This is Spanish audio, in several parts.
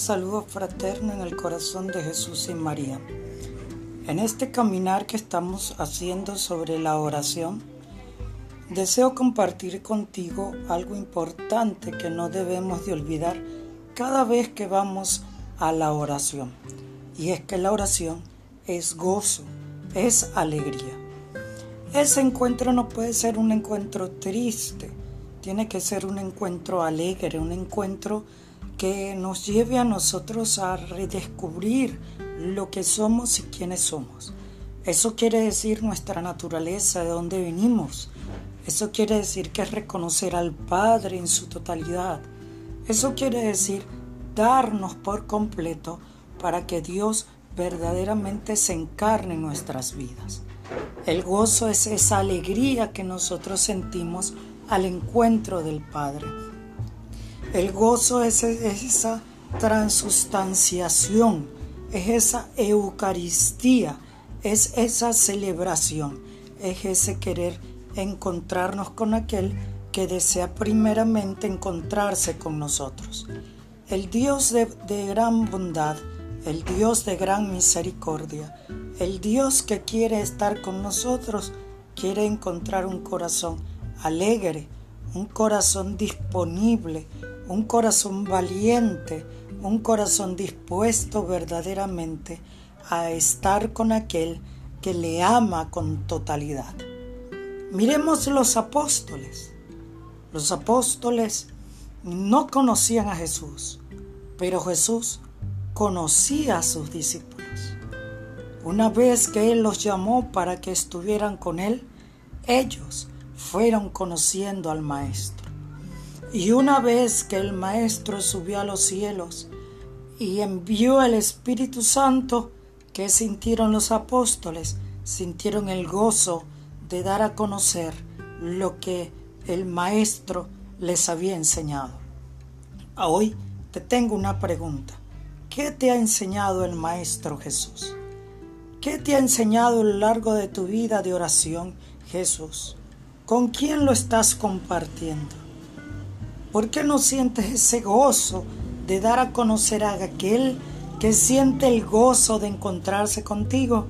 saludo fraterno en el corazón de Jesús y María. En este caminar que estamos haciendo sobre la oración, deseo compartir contigo algo importante que no debemos de olvidar cada vez que vamos a la oración. Y es que la oración es gozo, es alegría. Ese encuentro no puede ser un encuentro triste, tiene que ser un encuentro alegre, un encuentro que nos lleve a nosotros a redescubrir lo que somos y quiénes somos. Eso quiere decir nuestra naturaleza, de dónde venimos. Eso quiere decir que es reconocer al Padre en su totalidad. Eso quiere decir darnos por completo para que Dios verdaderamente se encarne en nuestras vidas. El gozo es esa alegría que nosotros sentimos al encuentro del Padre. El gozo es, esa transustanciación, es esa Eucaristía, es esa celebración, es ese querer encontrarnos con aquel que desea primeramente encontrarse con nosotros. El Dios de, de, gran bondad, el Dios de gran misericordia, el Dios que quiere estar con nosotros, quiere encontrar un corazón alegre, un corazón disponible, un corazón valiente, un corazón dispuesto verdaderamente a estar con aquel que le ama con totalidad. Miremos los apóstoles. Los apóstoles no conocían a Jesús, pero Jesús conocía a sus discípulos. Una vez que Él los llamó para que estuvieran con Él, ellos fueron conociendo al Maestro. Y una vez que el Maestro subió a los cielos y envió el Espíritu Santo, que sintieron los apóstoles? Sintieron el gozo de dar a conocer lo que el Maestro les había enseñado. Hoy te tengo una pregunta. ¿Qué te ha enseñado el Maestro Jesús? ¿Qué te ha enseñado a lo largo de tu vida de oración Jesús? ¿Con quién lo estás compartiendo? ¿Por qué no sientes ese gozo de dar a conocer a aquel que siente el gozo de encontrarse contigo?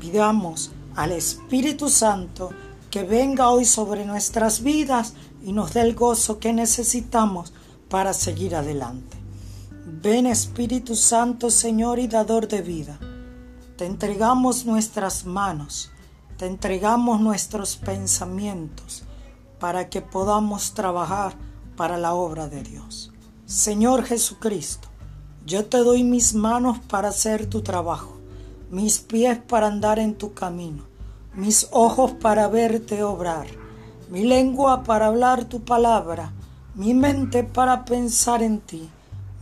Pidamos al Espíritu Santo que venga hoy sobre nuestras vidas y nos dé el gozo que necesitamos para seguir adelante. Ven Espíritu Santo, Señor y dador de vida. Te entregamos nuestras manos te entregamos nuestros pensamientos para que podamos trabajar para la obra de Dios. Señor Jesucristo, yo te doy mis manos para hacer tu trabajo, mis pies para andar en tu camino, mis ojos para verte obrar, mi lengua para hablar tu palabra, mi mente para pensar en ti,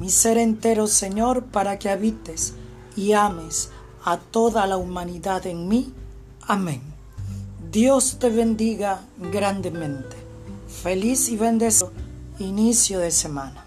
mi ser entero, Señor, para que habites y ames a toda la humanidad en mí. Amén. Dios te bendiga grandemente. Feliz y bendecido inicio de semana.